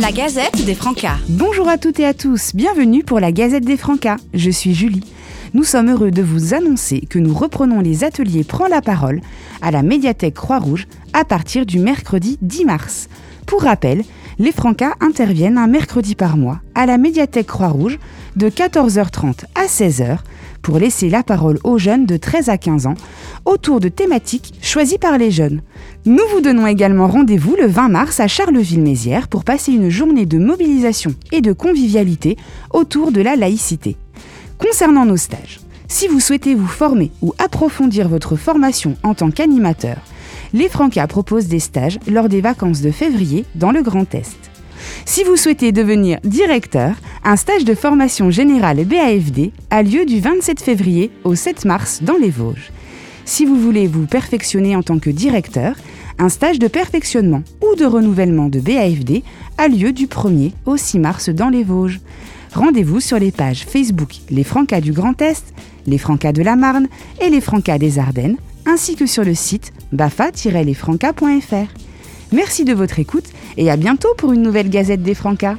La Gazette des Francas. Bonjour à toutes et à tous, bienvenue pour la Gazette des Francas. Je suis Julie. Nous sommes heureux de vous annoncer que nous reprenons les ateliers Prends la parole à la médiathèque Croix-Rouge à partir du mercredi 10 mars. Pour rappel, les Francas interviennent un mercredi par mois à la médiathèque Croix-Rouge de 14h30 à 16h pour laisser la parole aux jeunes de 13 à 15 ans autour de thématiques choisies par les jeunes. Nous vous donnons également rendez-vous le 20 mars à Charleville-Mézières pour passer une journée de mobilisation et de convivialité autour de la laïcité. Concernant nos stages, si vous souhaitez vous former ou approfondir votre formation en tant qu'animateur, les Francas proposent des stages lors des vacances de février dans le Grand Est. Si vous souhaitez devenir directeur, un stage de formation générale BAFD a lieu du 27 février au 7 mars dans les Vosges. Si vous voulez vous perfectionner en tant que directeur, un stage de perfectionnement ou de renouvellement de BAFD a lieu du 1er au 6 mars dans les Vosges. Rendez-vous sur les pages Facebook Les Francas du Grand Est, Les Francas de la Marne et Les Francas des Ardennes, ainsi que sur le site bafa-lesfrancas.fr. Merci de votre écoute et à bientôt pour une nouvelle Gazette des Francas.